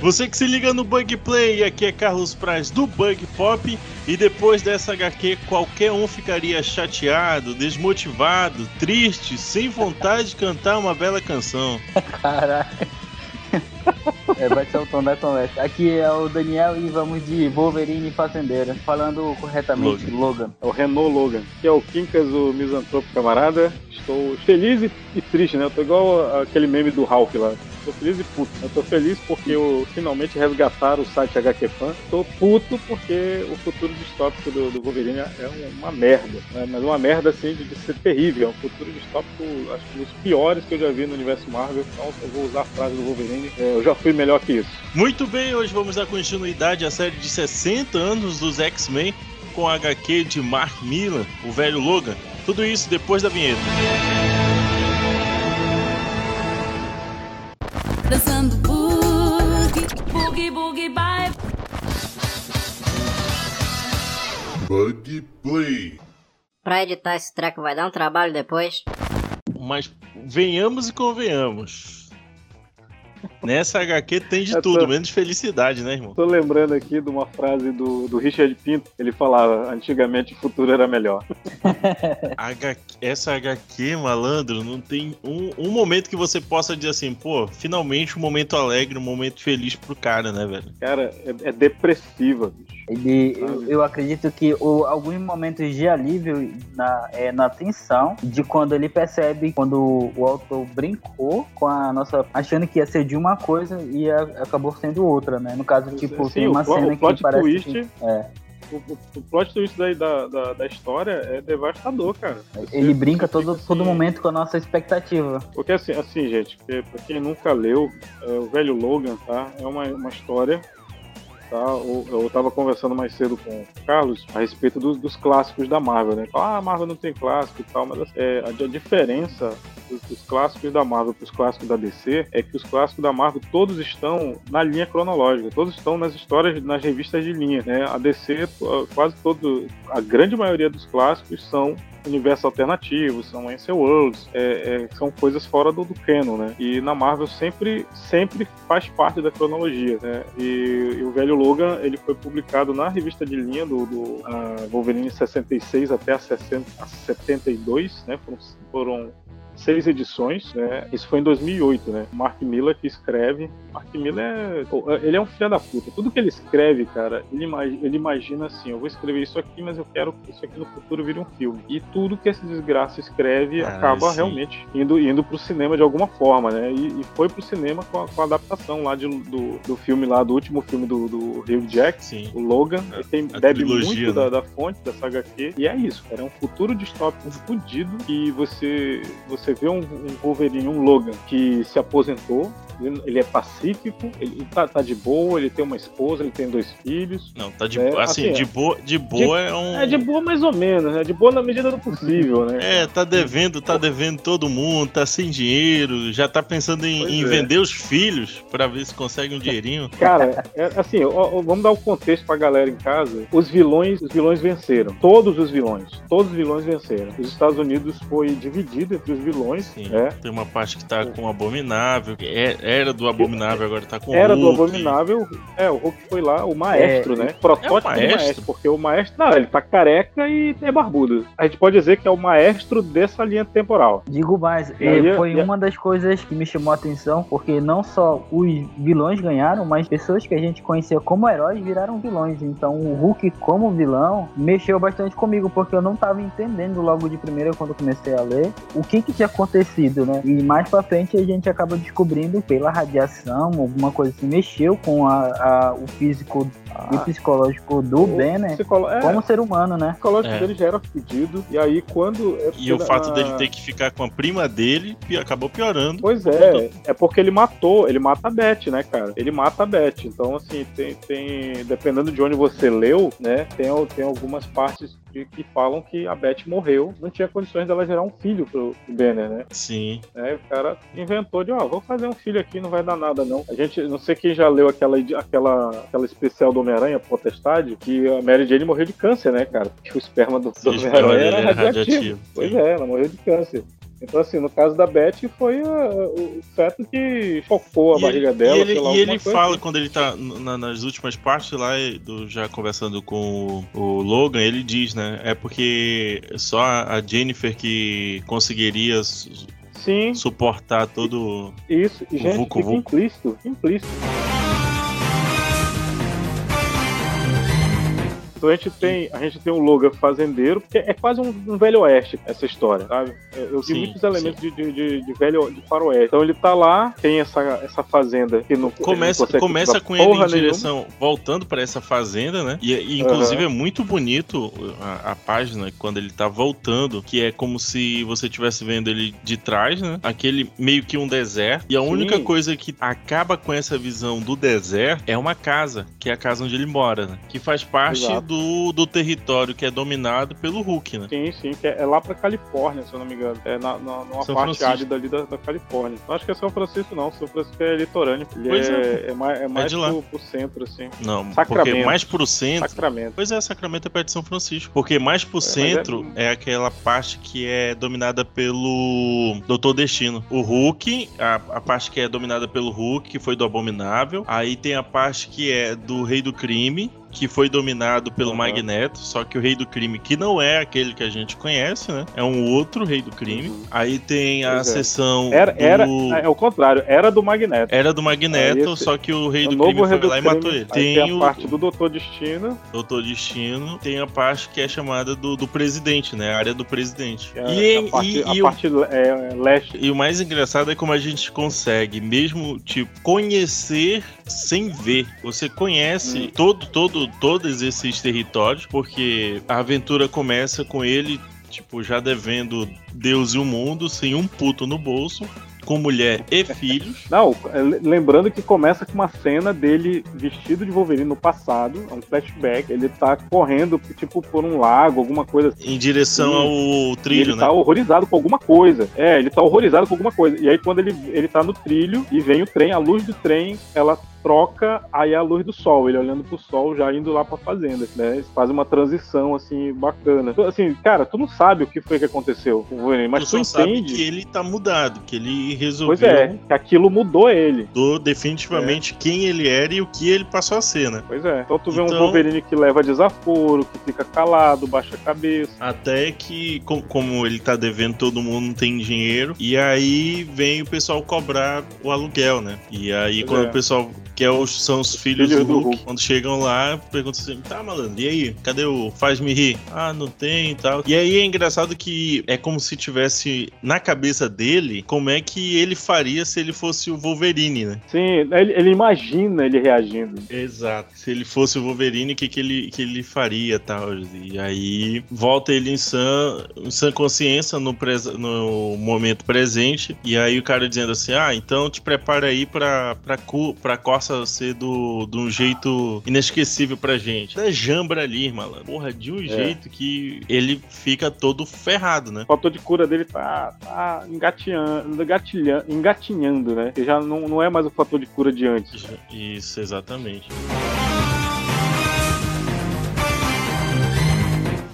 Você que se liga no Bug Play, aqui é Carlos Praz do Bug Pop. E depois dessa HQ, qualquer um ficaria chateado, desmotivado, triste, sem vontade de cantar uma bela canção. Caralho. É, vai ser o tom da conversa. Aqui é o Daniel e vamos de Wolverine Fazendeira. Falando corretamente, Logan. Logan. É o Renault Logan. Que é o Quincas, o misantropo camarada. Estou feliz e, e triste, né? Eu tô igual aquele meme do Ralph lá. Tô feliz e puto. Eu tô feliz porque eu finalmente resgataram o site HQ Fan. Tô puto porque o futuro distópico do, do Wolverine é uma merda. Né? Mas uma merda assim de, de, ser terrível. É um futuro distópico, acho que um dos piores que eu já vi no universo Marvel. Então eu vou usar a frase do Wolverine. É, eu já fui melhor que isso. Muito bem, hoje vamos dar continuidade à série de 60 anos dos X-Men com a HQ de Mark Millar, o velho Logan. Tudo isso depois da vinheta. Dançando boogie, boogie, boogie, bye. Bug Play. Pra editar esse treco vai dar um trabalho depois. Mas venhamos e convenhamos. Nessa HQ tem de tudo, menos felicidade, né, irmão? Tô lembrando aqui de uma frase do, do Richard Pinto. Ele falava: antigamente o futuro era melhor. HQ, essa HQ, malandro, não tem um, um momento que você possa dizer assim, pô, finalmente um momento alegre, um momento feliz pro cara, né, velho? Cara, é, é depressiva, bicho. Ele, eu, eu, acredito que o, alguns momentos de alívio na, é, na tensão de quando ele percebe, quando o autor brincou com a nossa. achando que ia ser de uma coisa e a, acabou sendo outra, né? No caso, tipo, Sim, tem uma o, cena o que parece. Twist, que, é. O, o, o, plot twist da, da, da, história é devastador, cara. Você, ele brinca todo, assim, todo momento com a nossa expectativa. Porque assim, assim gente, pra quem nunca leu, é, o velho Logan, tá? É uma, uma história Tá? Eu estava conversando mais cedo com o Carlos a respeito dos, dos clássicos da Marvel, né? Ah, a Marvel não tem clássico e tal, mas é, a, a diferença dos, dos, clássicos da Marvel para os clássicos da DC é que os clássicos da Marvel todos estão na linha cronológica, todos estão nas histórias, nas revistas de linha, né? A DC, quase todo, a grande maioria dos clássicos são universos alternativos, são Ansel Worlds, é, é, são coisas fora do, do canon, né? E na Marvel sempre, sempre faz parte da cronologia, né? E, e o velho Logan, ele foi publicado na revista de linha do, do uh, Wolverine 66 até a, 60, a 72, né? Foram, foram seis edições, né? Isso foi em 2008, né? Mark Miller que escreve. Mark Miller é, ele é um filho da puta. Tudo que ele escreve, cara, ele imagina, ele imagina assim: eu vou escrever isso aqui, mas eu quero que isso aqui no futuro vire um filme. E tudo que esse desgraça escreve ah, acaba sim. realmente indo indo pro cinema de alguma forma, né? E, e foi pro cinema com a, com a adaptação lá de, do, do filme lá, do último filme do, do Hugh Jack, sim. o Logan. ele tem, bebe muito né? da, da, fonte dessa HQ. E é isso, cara. É um futuro distópico fudido que você, você você vê um, um Wolverine, um Logan, que se aposentou, ele é pacífico, ele tá, tá, de boa, ele tem uma esposa, ele tem dois filhos. Não, tá de né? boa. Assim, assim, de boa, de boa de, é um. É de boa mais ou menos, né? De boa na medida do possível, né? É, tá devendo, tá devendo todo mundo, tá sem dinheiro, já tá pensando em, em é. vender os filhos para ver se consegue um dinheirinho. Cara, é, assim, ó, vamos dar o um contexto pra galera em casa. Os vilões, os vilões venceram. Todos os vilões. Todos os vilões venceram. Os Estados Unidos foi dividido entre os vilões. Sim, né? Tem uma parte que tá com o Abominável, é, era do Abominável, agora tá com Era o Hulk. do Abominável, é, o Hulk foi lá, o maestro, é, né? Protótipo é o maestro. do maestro, porque o maestro, não, ele tá careca e é barbudo. A gente pode dizer que é o maestro dessa linha temporal. Digo mais, aí, foi uma das coisas que me chamou a atenção, porque não só os vilões ganharam, mas pessoas que a gente conhecia como heróis viraram vilões. Então o Hulk como vilão mexeu bastante comigo, porque eu não tava entendendo logo de primeira quando comecei a ler o que que tinha acontecido, né? E mais pra frente a gente acaba descobrindo pela radiação alguma coisa assim, mexeu com a, a o físico ah, e psicológico do Banner psicolo... é, como ser humano, né? O psicológico é. dele já era fedido, e aí quando... É e o fato dele ter que ficar com a prima dele acabou piorando. Pois é, é porque ele matou, ele mata a Beth, né, cara? Ele mata a Beth, então assim, tem, tem dependendo de onde você leu, né, tem, tem algumas partes que, que, falam que a Beth morreu, não tinha condições dela gerar um filho pro, Banner, né? Sim. É, o cara inventou de, ó, vou fazer um filho aqui, não vai dar nada não. A gente, não sei quem já leu aquela, aquela, aquela especial do Homem-Aranha, Potestade, que a Mary Jane morreu de câncer, né, cara? Porque o esperma do, do Homem-Aranha era radiativo. radiativo. Pois é, ela morreu de câncer. Então, assim, no caso da Beth, foi uh, o feto que focou a E barriga ele, dela. e ele, lá, e ele fala, assim. quando ele tá na- nas últimas partes lá, do, já conversando com o, o Logan, ele diz, né? É porque só a Jennifer que conseguiria Sim, suportar todo. isso. O gente, Vucu Vucu. implícito, implícito. Então a gente tem, a gente tem o Logan fazendeiro, porque é quase um, um velho oeste essa história, sabe? Eu, eu vi Sim, muitos elementos de, de, de, velho de faroeste. Então ele tá lá, tem essa, essa fazenda que não Começa, não começa com ele em porra nenhuma. direção, voltando para essa fazenda, né? E, e, inclusive é muito bonito a, a página quando ele tá voltando, que é como se você estivesse vendo ele de trás, né? Aquele meio que um deserto. E a Sim. única coisa que acaba com essa visão do deserto é uma casa, que é a casa onde ele mora, né? Que faz parte Exato. Do, do território que é dominado pelo Hulk, né? Sim, sim, que é, é lá pra Califórnia, se eu não me engano. É na, na, numa São parte árida ali da, da Califórnia. Não acho que é São Francisco, não. São Francisco é litorâneo. Ele Pois é, é. mais, é mais de lá. pro, pro centro, assim. Não, porque Sacramento. mais pro centro. Sacramento. Pois é, Sacramento é perto de São Francisco. Porque mais pro mas centro é... aquela parte que é dominada pelo Doutor Destino. O Hulk, a, a parte que é dominada pelo Hulk, que foi do Abominável. Aí tem a parte que é do Rei do Crime. Que foi dominado pelo Uhum. Magneto, só que o Rei do Crime, que não é aquele que a gente conhece, né? É um outro Rei do Crime. Uhum. Aí tem a Pois é. seção Era, do... era, é o contrário, era do Magneto. Era do Magneto, esse- só que o Rei o do Crime foi do lá e Crime, matou ele. Tem, tem a o parte do Doutor Destino, Doutor Destino, tem a parte que é chamada do, do presidente, né? A área do presidente. é E, a parte, e- a e o, parte é, leste. e o mais engraçado é como a gente consegue, mesmo, tipo, conhecer sem ver. Você conhece Hum. todo, todo, todos esses territórios, porque a aventura começa com ele, tipo, já devendo Deus e o mundo, sem um puto no bolso, com mulher e filhos. Não, é, lembrando que começa com uma cena dele vestido de Wolverine no passado, é um flashback. Ele tá correndo, tipo, por um lago, alguma coisa assim. Em direção Sim. ao E trilho, ele né? tá horrorizado com alguma coisa. É, ele tá horrorizado com alguma coisa. E aí, quando ele, ele tá no trilho e vem o trem, a luz do trem, ela troca, aí é a luz do sol, ele olhando pro sol, já indo lá pra fazenda, né? Eles fazem uma transição, assim, bacana. Então, Assim, cara, tu não sabe o que foi que aconteceu com o Wolverine, mas tu tu, só sabe entende. que ele tá mudado, que ele resolveu Pois é, que aquilo mudou ele. mudou definitivamente quem ele era e o que ele passou a ser, né? Pois é. Então tu vê um Então- Wolverine que leva desaforo, que fica calado, baixa a cabeça. Até que, com- como ele tá devendo, todo mundo não tem dinheiro. E aí vem o pessoal cobrar o aluguel, né? E aí, Pois quando é. o pessoal, que é os, são os filhos, Filhos do, Hulk, Hulk. quando chegam lá, perguntam assim: tá, malandro, e aí? Cadê o Faz-me rir? Ah, não tem e tal. E aí é engraçado que é como se tivesse na cabeça dele como é que ele faria se ele fosse o Wolverine, né? Sim, ele, ele imagina ele reagindo. Exato. Se ele fosse o Wolverine, o que, que, ele, que ele faria tal? E aí volta ele em sã, em sã consciência no, pres- no momento presente. E aí o cara dizendo assim: Ah, então te prepara aí pra, pra, cu- pra Corsa ser do, de um jeito inesquecível pra gente. Da jambra ali, malandro. Porra, de um jeito que ele fica todo ferrado, né? O fator de cura dele tá, tá engatinhando, engatilhando, engatinhando, né? Que já não, não é mais o fator de cura de antes. Isso, exatamente.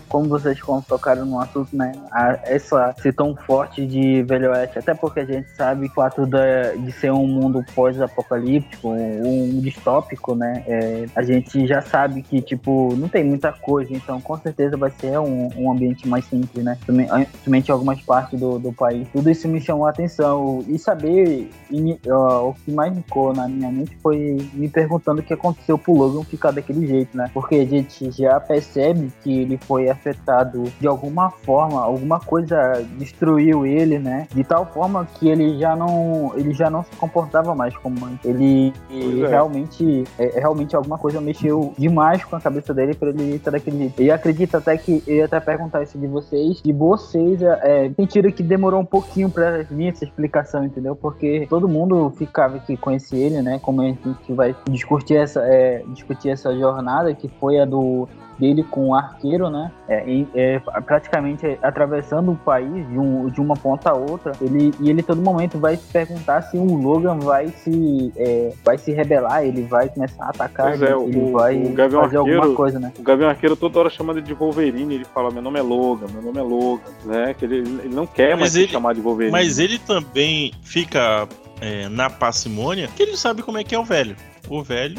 Como vocês tocaram no assunto, né? a- essa tão forte de Velho Oeste, até porque a gente sabe que o fato da- de ser um mundo pós-apocalíptico, um, um distópico, né? é, a gente já sabe que, tipo, não tem muita coisa, então com certeza vai ser um, um ambiente mais simples, né? Somen- Somente algumas partes do, do país. Tudo isso me chamou a atenção. E saber, e ó, o que mais ficou na minha mente foi me perguntando o que aconteceu pro Logan ficar daquele jeito, né? Porque a gente já percebe que ele foi afetado de alguma forma, alguma coisa destruiu ele, né? De tal forma que ele já não, ele já não se comportava mais como antes. Ele é. realmente, é, realmente alguma coisa mexeu demais com a cabeça dele para ele estar daquele jeito. E acredito até que eu ia até perguntar isso de vocês, de vocês é, sentiram que demorou um pouquinho para vir essa explicação, entendeu? Porque todo mundo ficava que conhecia ele, né? Como a gente vai discutir essa, é, discutir essa jornada que foi a do dele com o arqueiro, né? É, é, praticamente atravessando o país de, um, de uma ponta a outra. Ele, e ele todo momento vai se perguntar se o Logan vai se, é, vai se rebelar, ele vai começar a atacar, Pois é, ele o- vai o Gavião fazer Arqueiro- alguma coisa, né? O Gavião Arqueiro toda hora chama ele de Wolverine, ele fala, meu nome é Logan, meu nome é Logan, né? Que ele, ele não quer Mas mais se ele- chamar de Wolverine. Mas ele também fica é, na parcimônia, que ele sabe como é que é o velho. O velho,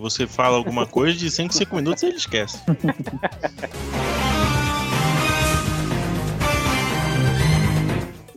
você fala alguma coisa de 5 5 minutos ele esquece.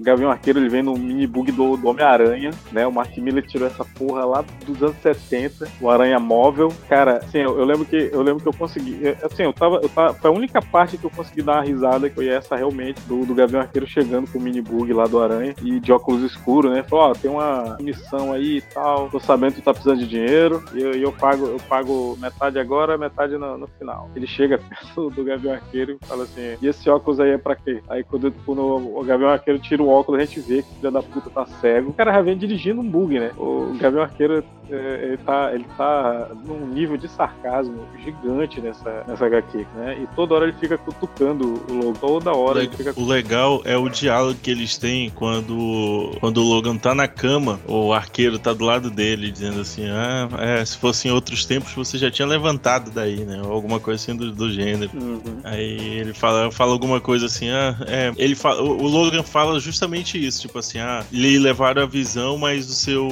Gavião Arqueiro ele vem no mini bug do, do Homem-Aranha, né? O Mark Miller tirou essa porra lá dos anos 70, o Aranha Móvel. Cara, assim, eu, eu lembro que eu lembro que eu consegui. eu- Assim, eu tava, eu tava. Foi a única parte que eu consegui dar uma risada, que foi essa realmente, do, do Gavião Arqueiro chegando com o mini bug lá do Aranha e de óculos escuros, né? Falou, ó, tem uma missão aí e tal. Tô sabendo que tu tá precisando de dinheiro. E eu, eu pago, eu pago metade agora, metade no, no final. Ele chega perto do Gavião Arqueiro e fala assim: e esse óculos aí é pra quê? Aí quando, quando o Gavião Arqueiro tira o óculos, a gente vê que o filho da puta tá cego. O cara já vem dirigindo um bug, né? O Gavião Arqueiro é, ele, tá, ele tá num nível de sarcasmo gigante nessa, nessa HQ, né? E toda hora ele fica cutucando o Logan. Toda hora ele fica O legal é o diálogo que eles têm quando, quando o Logan tá na cama, o arqueiro tá do lado dele, dizendo assim: Ah, é, se fosse em outros tempos você já tinha levantado daí, né? Ou alguma coisa assim do, do gênero. Uhum. Aí ele fala, fala alguma coisa assim, ah, é, ele fala, o o Logan fala justamente isso, tipo assim, ah, lhe levaram a visão, mas o seu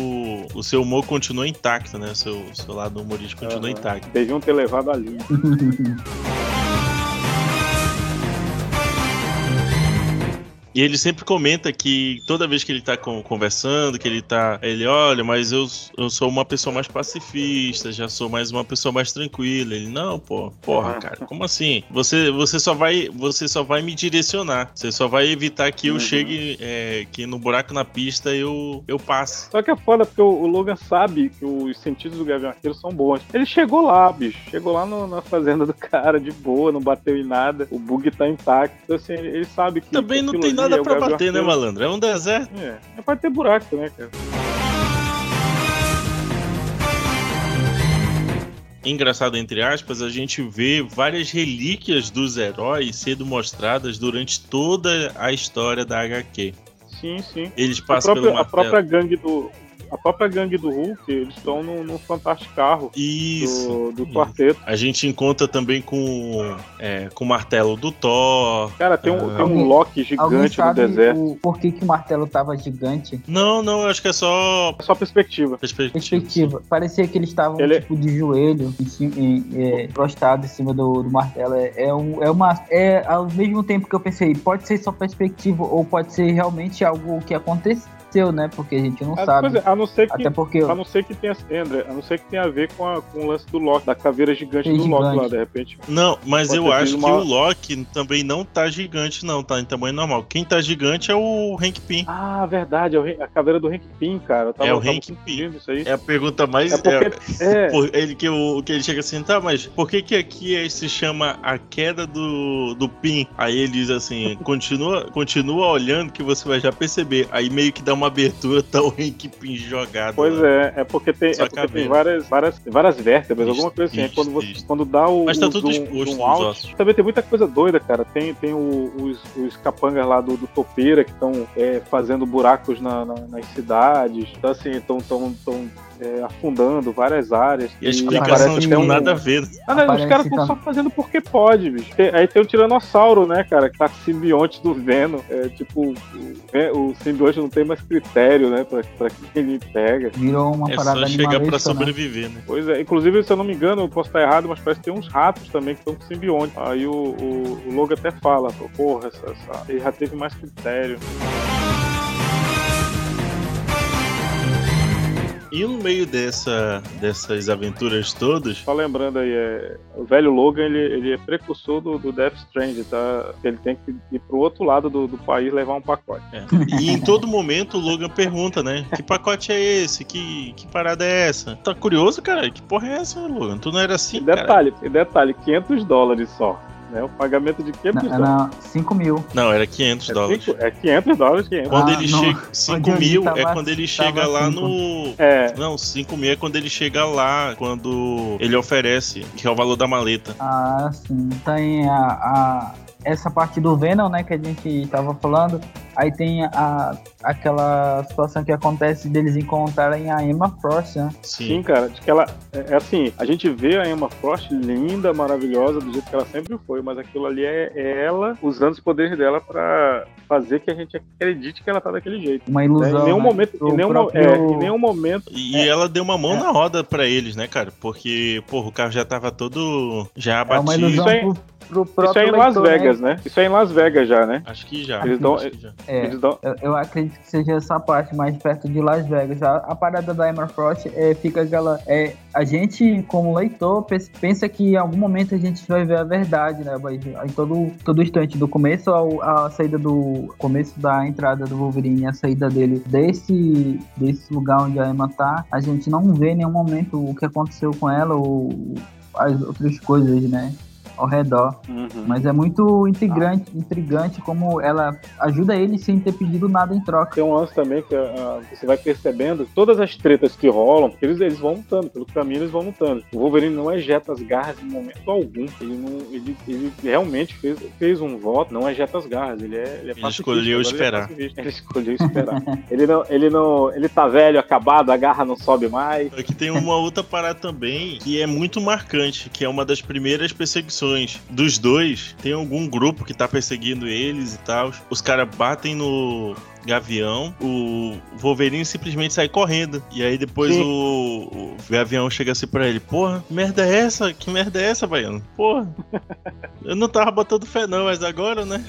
o seu humor continua intacto, né? O seu, seu lado humorístico continua Aham. intacto. Deviam ter levado ali. E ele sempre comenta que toda vez que ele tá com- conversando, que ele tá. Ele, olha, mas eu, eu sou uma pessoa mais pacifista, já sou mais uma pessoa mais tranquila. Ele, não, pô, porra, cara, como assim? Você, você só vai. Você só vai me direcionar. Você só vai evitar que eu Uhum. chegue. é, que no buraco na pista eu, eu passe. Só que é foda porque o, o Logan sabe que os sentidos do Gavião Arqueiro são bons. Ele chegou lá, bicho. Chegou lá no- na fazenda do cara, de boa, não bateu em nada. O bug tá intacto. Então, assim, ele, ele sabe que. Também não tem nada pra bater, né, malandro? É um deserto. É, é pra ter buraco, né, cara? engraçado entre aspas, a gente vê várias relíquias dos heróis sendo mostradas durante toda a história da HQ. Sim, sim. Eles A passam própria, pelo a própria gangue do. A própria gangue do Hulk, eles estão no, no Fantástico Carro Isso. do, do isso. quarteto. A gente encontra também com, é, com o martelo do Thor. Cara, tem um, Ah. tem um Loki gigante no deserto. o, por que, que o martelo tava gigante? Não, não, eu acho que é só É só perspectiva. perspectiva. Perspectiva. Parecia que eles estavam Ele- tipo de joelho, em cima, em, é, prostrado em cima do, do martelo. É, é, um- é uma. É ao mesmo tempo que eu pensei, pode ser só perspectiva ou pode ser realmente algo que aconteceu, né? Porque a gente não Ah, sabe. é, a não ser que Até porque A não ser que tenha, André, a não ser que tenha a ver com, a- com o lance do Loki, da caveira gigante Sim, do Loki gigante. lá, de repente. Não, mas eu acho sido que uma- o Loki também não tá gigante, não, tá em tamanho normal. Quem tá gigante é o Hank Pym. Ah, verdade, é o a caveira do Hank Pym, cara. Tava, É o Hank Pym. isso aí. É a pergunta mais. É porque. É, Por- ele que, o, que ele chega assim, tá, mas por que que aqui é- se chama a queda do, do Pin? Aí ele diz assim, continua, continua olhando que você vai já perceber. Aí meio que dá uma abertura, tá o Hank Pin jogado. Pois lá. é, é porque tem, Só é porque tem várias, várias, várias vértebras, alguma coisa assim. Aí isso, quando, você, isso. quando dá o, Mas tá tudo exposto out, também tem muita coisa doida, cara. Tem, tem o- os, os capangas lá do, do Topeira que estão fazendo buracos na- na- nas cidades. Então, assim, estão tão, tão, é, afundando várias áreas. E a explicação, tem um- nada a ver. Ah, não, os caras estão só fazendo porque pode, bicho. Tem- aí tem o Tiranossauro, né, cara, que tá com simbionte do Venom. É, tipo, o, é, o simbionte não tem mais critério, né, pra, pra quem ele pega. virou uma É parada só chegar pra né? sobreviver, né? Pois é, inclusive, se eu não me engano, eu posso estar errado, mas parece que tem uns ratos também que estão com simbionte. Aí o, o, o Logan até fala, porra, essa, essa- ele já teve mais critério. E no meio dessa, dessas aventuras todas, Só lembrando aí, é, o velho Logan, ele, ele é precursor do, do Death Strand, tá? Ele tem que ir pro outro lado do, do país levar um pacote. É. E em todo momento o Logan pergunta, né? Que pacote é esse? Que, que parada é essa? Tá curioso, cara? Que porra é essa, Logan? Tu não era E assim, cara? detalhe, e detalhe, 500 dólares só. Né? O pagamento de quê, Não, pessoal? não, 5 mil. Não, era 500 É, dólares. cinco- é 500 dólares, 500. Quando Ah, ele chega. 5 Onde eu vi mil é tava- quando ele chega lá cinco. no. É, Não, 5 mil é quando ele chega lá, quando ele oferece, que é o valor da maleta. Ah, sim. Tem a, a- essa parte do Venom, né, que a gente tava falando. Aí tem a, aquela situação que acontece deles encontrarem a Emma Frost, né? sim, Sim. cara. De que ela. É, é assim, a gente vê a Emma Frost linda, maravilhosa, do jeito que ela sempre foi, mas aquilo ali é, é ela usando os poderes dela pra fazer que a gente acredite que ela tá daquele jeito. Uma né? ilusão. Em nenhum né? momento, O em nenhum, mo- próprio- é, em nenhum momento E É. ela deu uma mão É. na roda pra eles, né, cara? Porque, porra, o carro já tava todo. Já É uma abatido. ilusão Isso é- pro, pro Isso próprio é em Las leitor, né? Vegas, né? Isso é em Las Vegas já, né? Acho que já. Eles dão- já. É, Eles dão- eu, eu acredito que seja essa parte mais perto de Las Vegas. A, a parada da Emma Frost é, fica aquela. É, a gente, como leitor, pensa que em algum momento a gente vai ver a verdade, né? Vai, em todo, todo instante, do começo ao, a saída do. começo da entrada do Wolverine, a saída dele desse, desse lugar onde a Emma tá, a gente não vê em nenhum momento o que aconteceu com ela ou as outras coisas, né? Ao redor. Uhum. Mas é muito intrigante, intrigante como ela ajuda ele sem ter pedido nada em troca. Tem um lance também que ah, você vai percebendo todas as tretas que rolam, porque eles, eles vão lutando, pelo caminho eles vão lutando. O Wolverine não ejeta as garras em momento algum. Ele, não, ele, ele realmente fez, fez um voto, não ejeta as garras. Ele é, ele é pacifista, escolheu agora ele é esperar. Ele escolheu esperar. ele, não, ele não. Ele tá velho, acabado, a garra não sobe mais. Aqui tem uma outra parada também que é muito marcante, que é uma das primeiras perseguições dos dois. Tem algum grupo que tá perseguindo eles e tal. Os caras batem no Gavião, o Wolverine simplesmente sai correndo. E aí depois o, o Gavião chega assim pra ele: Porra, que merda é essa? Que merda é essa, Baiano? Porra, eu não tava botando fé não, mas agora, né?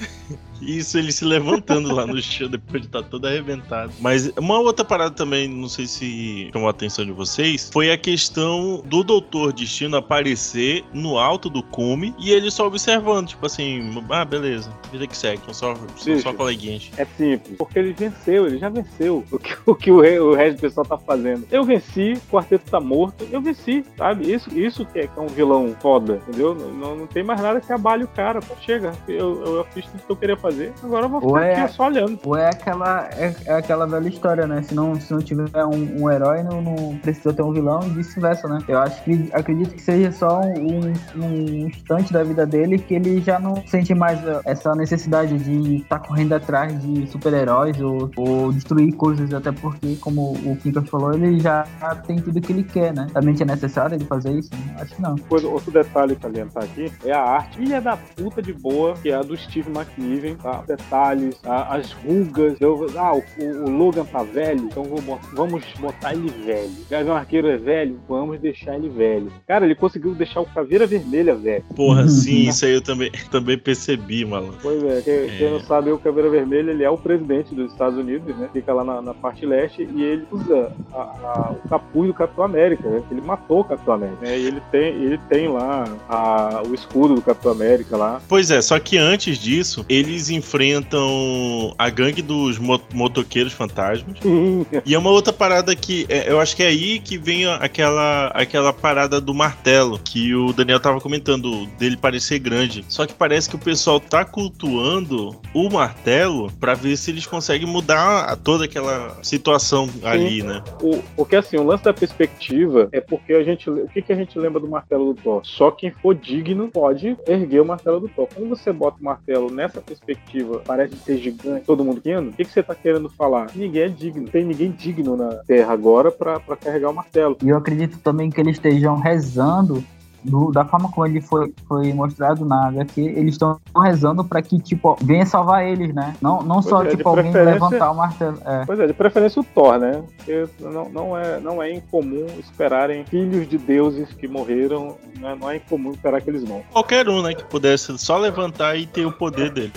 Isso, ele se levantando lá no chão depois de estar todo arrebentado. Mas uma outra parada também, não sei se chamou a atenção de vocês, foi a questão do Doutor Destino aparecer no alto do cume e ele só observando, tipo assim, ah, beleza, vida que segue, são só, são só coleguinhas. É simples. Porque ele venceu, ele já venceu o que o, que o, o resto do pessoal tá fazendo. Eu venci, o quarteto tá morto, eu venci, sabe? Isso, isso que é, que é um vilão foda, entendeu? Não, não, tem mais nada que abale o cara. Pô, chega, eu, eu fiz tudo que eu queria fazer, agora eu vou ficar Ué. aqui só olhando. Ou é aquela, é, é aquela velha história, né? Se não, se não tiver um, um herói, não, não precisa ter um vilão e vice-versa, né? Eu acho que acredito que seja só um, um instante da vida dele que ele já não sente mais uh, essa necessidade de estar correndo atrás de super-heróis ou, ou destruir coisas, até porque, como o Kinkas falou, ele já tem tudo que ele quer, né? Realmente é necessário ele fazer isso? Acho que não. Coisa, outro detalhe pra salientar aqui é a arte. Filha da puta de boa, que é a do Steve McNiven, tá? Detalhes, a- as rugas. Eu, ah, o, o Logan tá velho, então vamos botar ele velho. O Gavião Arqueiro é velho, vamos deixar ele velho. Cara, ele conseguiu deixar o Caveira Vermelha velho. Porra, sim, isso aí eu também, também percebi, malandro. Pois é, quem, quem não sabe, o Caveira Vermelha ele é o presidente dos Estados Unidos, né? Fica lá na, na parte leste e ele usa a- a- o capuz do Capitão América, né? Ele matou o Capitão América, né? E ele tem, ele tem lá a- o escudo do Capitão América lá. Pois é, só que antes disso, eles enfrentam a gangue dos mo- motoqueiros fantasmas. E é uma outra parada que é, eu acho que é aí que vem aquela, aquela parada do martelo que o Daniel tava comentando, dele parecer grande. Só que parece que o pessoal tá cultuando o martelo pra ver se eles conseguem mudar a- toda aquela situação ali, né? O, porque assim, o lance da perspectiva é porque a gente. O que, que a gente lembra do martelo do Thor? Só quem for digno pode erguer o martelo do Thor. Quando você bota o martelo nessa perspectiva, parece ser gigante, todo mundo querendo, o que, que você tá querendo falar? Ninguém é digno. Tem ninguém digno na Terra agora pra, pra carregar o martelo. E eu acredito também que eles estejam rezando do- da forma como ele foi, foi mostrado na HQ, eles estão rezando para que, tipo, venha salvar eles, né? Não, não Pois só, é, tipo, alguém levantar o martelo. É. Pois é, de preferência o Thor, né? Porque não, não, é, não é incomum esperarem filhos de deuses que morreram, né? não é incomum esperar que eles vão. Qualquer um, né, que pudesse só levantar e ter o poder dele.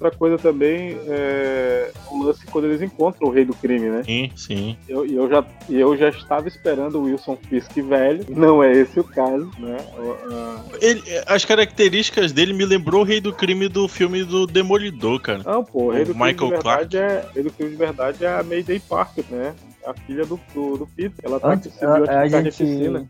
Outra coisa também é o lance quando eles encontram o rei do crime, né? Sim, sim. Eu, e eu, já, e eu já estava esperando o Wilson Fisk velho, não é esse o caso, né? O- Ele, as características dele me lembrou o rei do crime do filme do Demolidor, cara. Não, pô, o rei O do crime Michael de verdade é. Rei do crime de verdade é a Mayday Parker, né? A filha do, do, do Peter. Ela tá Antes, a, a, gente,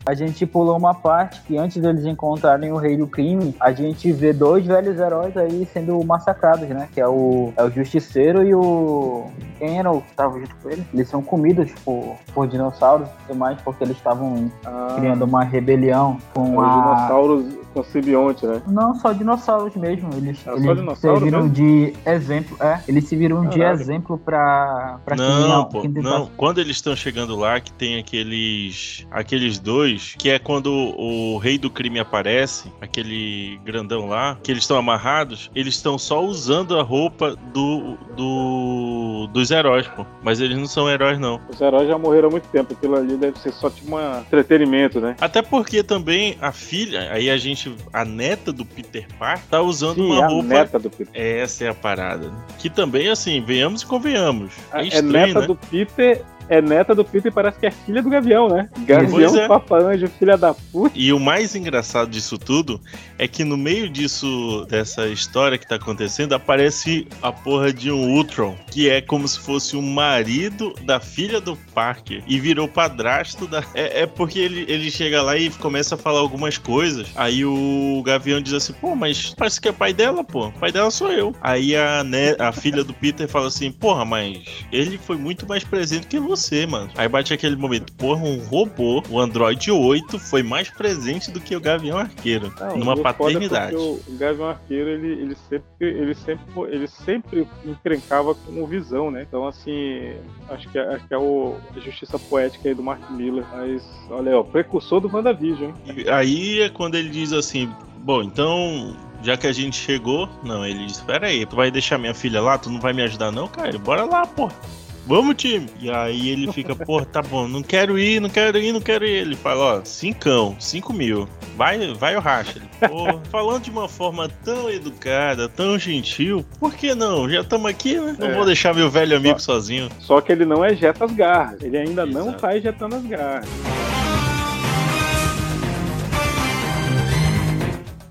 a gente pulou uma parte que antes deles encontrarem o rei do crime, a gente vê dois velhos heróis aí sendo massacrados, né? Que é o, é o Justiceiro e o. Quem era o que tava junto com ele? Eles são comidos por, por dinossauros e mais, porque eles estavam ah. criando uma rebelião com Os a. dinossauros com simbionte, né? Não, só dinossauros mesmo. Eles, é eles serviram mesmo? de exemplo. É, eles serviram de exemplo pra, pra não, quem, pô, quem não. Quando eles estão chegando lá, que tem aqueles aqueles dois, que é quando o, o rei do crime aparece, aquele grandão lá, que eles estão amarrados, eles estão só usando a roupa do, do dos heróis, pô. Mas eles não são heróis, não. Os heróis já morreram há muito tempo. Aquilo ali deve ser só tipo um entretenimento, né? Até porque também a filha, aí a gente gente, a neta do Peter Parker, tá usando Sim, uma a roupa. neta do Peter. Essa é a parada. Que também, assim, venhamos e convenhamos. É, é, estranho, é neta né? do Peter é neta do Peter e parece que é filha do Gavião, né? Gavião, é. Papa Anjo, filha da puta. E o mais engraçado disso tudo é que no meio disso, dessa história que tá acontecendo, aparece a porra de um Ultron, que é como se fosse o marido da filha do Parker e virou padrasto da. É, é porque ele, ele chega lá e começa a falar algumas coisas. Aí o Gavião diz assim: pô, mas parece que é pai dela, pô. Pai dela sou eu. Aí a, né, a filha do Peter fala assim: porra, mas ele foi muito mais presente que você você, mano. Aí bate aquele momento, porra, um robô, o Android 8 foi mais presente do que o Gavião Arqueiro. Não, numa paternidade. O, Gavião Arqueiro, ele, ele, sempre, ele, sempre, ele sempre encrencava com visão, né? Então, assim, acho que, é, acho que é o, a justiça poética aí do Mark Miller. Mas, olha aí, ó, precursor do WandaVision, hein? E aí é quando ele diz assim, bom, então já que a gente chegou, não, ele diz, espera aí, tu vai deixar minha filha lá, tu não vai me ajudar não, cara? Bora lá, pô. Vamos, time! E aí ele fica, pô, tá bom, não quero ir, não quero ir, não quero ir. Ele fala, ó, cincão, cinco mil. Vai, vai o racha. Ele, pô, falando de uma forma tão educada, tão gentil, por que não? Já estamos aqui, né? Não é. vou deixar meu velho amigo só, sozinho. Só que ele não ejeta as garras. Ele ainda Exato. não tá ejetando as garras.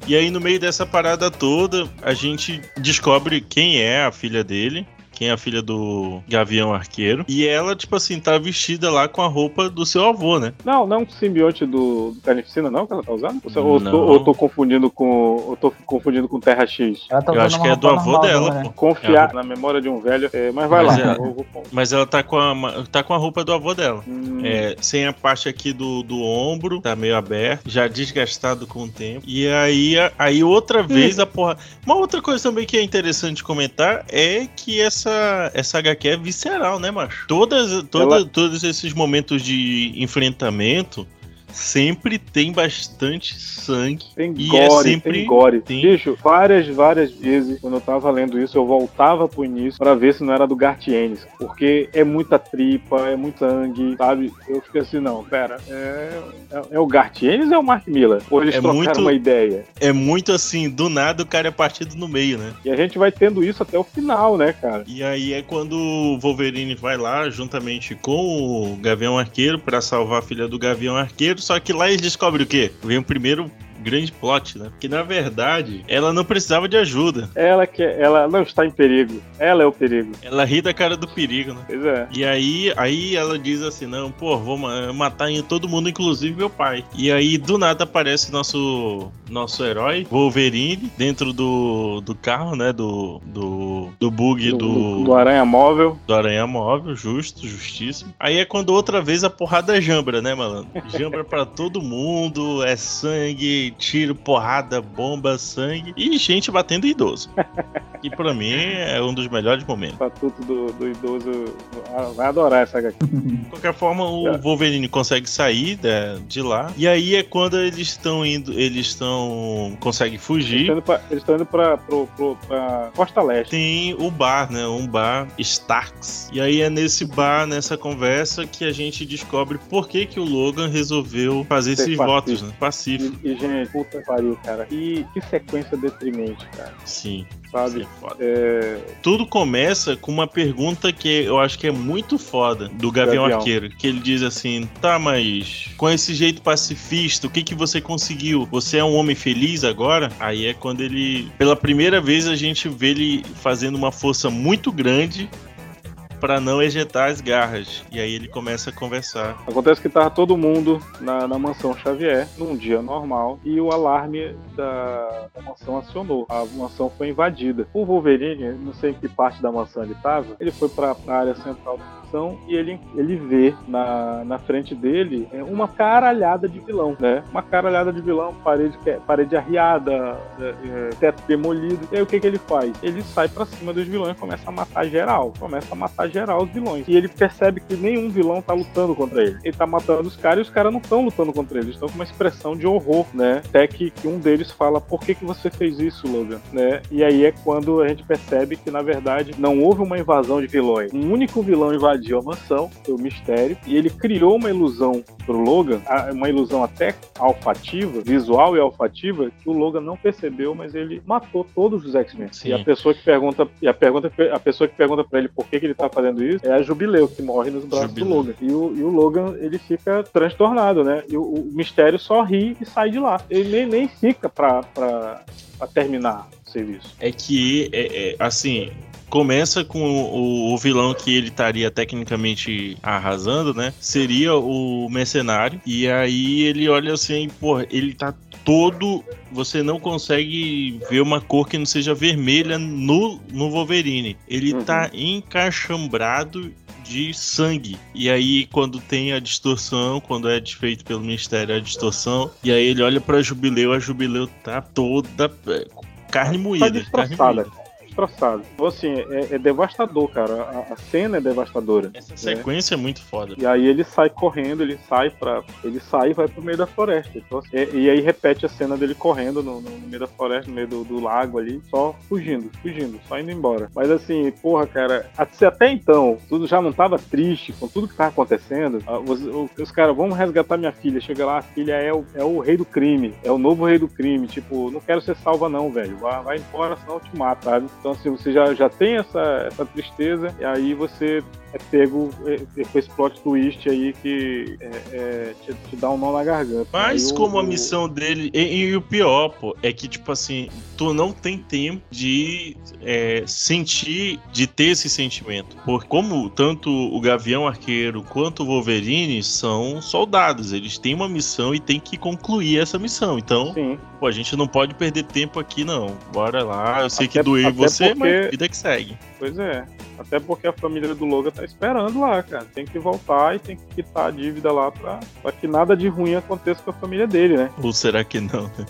E aí, no meio dessa parada toda, a gente descobre quem é a filha dele quem é a filha do Gavião Arqueiro. E ela, tipo assim, tá vestida lá com a roupa do seu avô, né? Não, não é um simbionte do, do Carnificina, não, que ela tá usando? Ou, não. Tô, ou tô confundindo com. Ou tô confundindo com Terra X? Tá Eu acho que é do avô normal, dela, né? Confiar é na memória de um velho. É, mas vai mas lá. É, vou, vou... Mas ela tá com a, tá com a roupa do avô dela. Hum. É, sem a parte aqui do, do ombro, tá meio aberto, já desgastado com o tempo. E aí, aí outra vez hum. a porra. Uma outra coisa também que é interessante comentar é que essa essa, essa HQ é visceral, né, macho? Todas, toda, Ela... Todos esses momentos de enfrentamento sempre tem bastante sangue. Tem e é gore, é sempre... tem gore. Tem... Bicho, várias, várias vezes, quando eu tava lendo isso, eu voltava pro início para ver se não era do Gartienes. Porque é muita tripa, é muito sangue, sabe? Eu fiquei assim, não, pera, é, é, é o Gartienes ou é o Mark Miller? Ou eles é trocaram muito, uma ideia? É muito assim, do nada o cara é partido no meio, né? E a gente vai tendo isso até o final, né, cara? E aí é quando o Wolverine vai lá, juntamente com o Gavião Arqueiro, para salvar a filha do Gavião Arqueiro, só que lá eles descobrem o quê? Vem o primeiro grande plot, né? Que na verdade ela não precisava de ajuda. Ela que ela não está em perigo. Ela é o perigo. Ela ri da cara do perigo, né? Pois é. E aí, aí ela diz assim: não, pô, vou matar em todo mundo, inclusive meu pai. E aí do nada aparece nosso nosso herói Wolverine dentro do, do carro, né? Do do, do bug do, do, do aranha móvel. Do aranha móvel, justo, justíssimo. Aí é quando outra vez a porrada jambra, né, malandro? Jambra para todo mundo, é sangue, tiro, porrada, bomba, sangue e gente batendo idoso. que pra mim é um dos melhores momentos. O Patuto do, do idoso vai adorar essa HQ. De qualquer forma, o é. Wolverine consegue sair de, de, lá. E aí é quando eles estão indo, eles estão. conseguem fugir. Eles estão indo pra, pro, pro, pra Costa Leste. Tem o bar, né? Um bar Starks. E aí é nesse bar, nessa conversa, que a gente descobre por que, que o Logan resolveu fazer Ser esses pacífico. votos, né? Pacífico. E, e, gente, puta pariu, cara. Que, que sequência deprimente, cara. Sim. Sabe? É... Tudo começa com uma pergunta que eu acho que é muito foda do Gavião, Gavião, Arqueiro. Que ele diz assim: tá, mas com esse jeito pacifista, o que que você conseguiu? Você é um homem feliz agora? Aí é quando ele, pela primeira vez, a gente vê ele fazendo uma força muito grande para não ejetar as garras. E aí ele começa a conversar. Acontece que tava todo mundo na, na mansão Xavier, num dia normal, e o alarme da, da mansão acionou. A mansão foi invadida. O Wolverine, não sei em que parte da mansão ele tava, ele foi para a área central da e ele, ele vê na, na frente dele é, uma caralhada de vilão, né? Uma caralhada de vilão, parede, parede arriada, é, é, teto demolido. E aí o que, que ele faz? Ele sai para cima dos vilões e começa a matar geral. Começa a matar geral os vilões. E ele percebe que nenhum vilão tá lutando contra ele. Ele tá matando os caras e os caras não estão lutando contra ele. Eles estão com uma expressão de horror, né? Até que, que um deles fala: Por que, que você fez isso, Logan? Né? E aí é quando a gente percebe que, na verdade, não houve uma invasão de vilões. Um único vilão invadiu a mansão, o mistério, e ele criou uma ilusão pro Logan, uma ilusão até olfativa, visual e olfativa, que o Logan não percebeu, mas ele matou todos os X-Men. E a pessoa que pergunta, e a pergunta, a pessoa que pergunta para ele por que, que ele tá fazendo isso é a Jubileu, que morre nos braços Jubileu. do Logan. E o, e o Logan, ele fica transtornado, né? E o, o mistério só ri e sai de lá. Ele nem, nem fica pra, pra, pra terminar o serviço. É que, é, é, assim, começa com o, o, vilão que ele estaria tecnicamente arrasando, né? Seria o mercenário. E aí ele olha assim, pô, ele tá todo. Você não consegue ver uma cor que não seja vermelha no, no Wolverine. Ele uhum. tá encaixambrado de sangue. E aí, quando tem a distorção, quando é feito pelo Ministério a distorção, e aí ele olha pra Jubileu, a Jubileu tá toda é, carne tá moída. Tá carne moída destroçado. Então, assim, é, é devastador, cara. A, a, cena é devastadora. Essa né? sequência é muito foda. E aí ele sai correndo, ele sai para Ele sai e vai pro meio da floresta. Então, assim, é, e aí repete a cena dele correndo no, no, meio da floresta, no meio do, do, lago ali, só fugindo, fugindo, só indo embora. Mas assim, porra, cara, até então, tudo já não tava triste com tudo que tava acontecendo. Os, os caras, vamos resgatar minha filha. Chega lá, a filha é o, é o rei do crime, é o novo rei do crime. Tipo, não quero ser salva, não, velho. Vai, vai embora, senão eu te mato, sabe? Então, assim, você já, já tem essa, essa tristeza, e aí você é pego é, com esse plot twist aí que é, é, te, te, dá um nó na garganta. Mas como a missão dele. E, e, o pior, pô, é que, tipo assim, tu não tem tempo de é, sentir, de ter esse sentimento. Porque como tanto o Gavião Arqueiro quanto o Wolverine são soldados, eles têm uma missão e tem que concluir essa missão. Então, Sim. Pô, a gente não pode perder tempo aqui, não. Bora lá, eu sei até, que doeu você, porque... mas vida que segue. Pois é. Até porque a família do Logan tá esperando lá, cara. Tem que voltar e tem que quitar a dívida lá pra, pra que nada de ruim aconteça com a família dele, né? Ou será que não, né?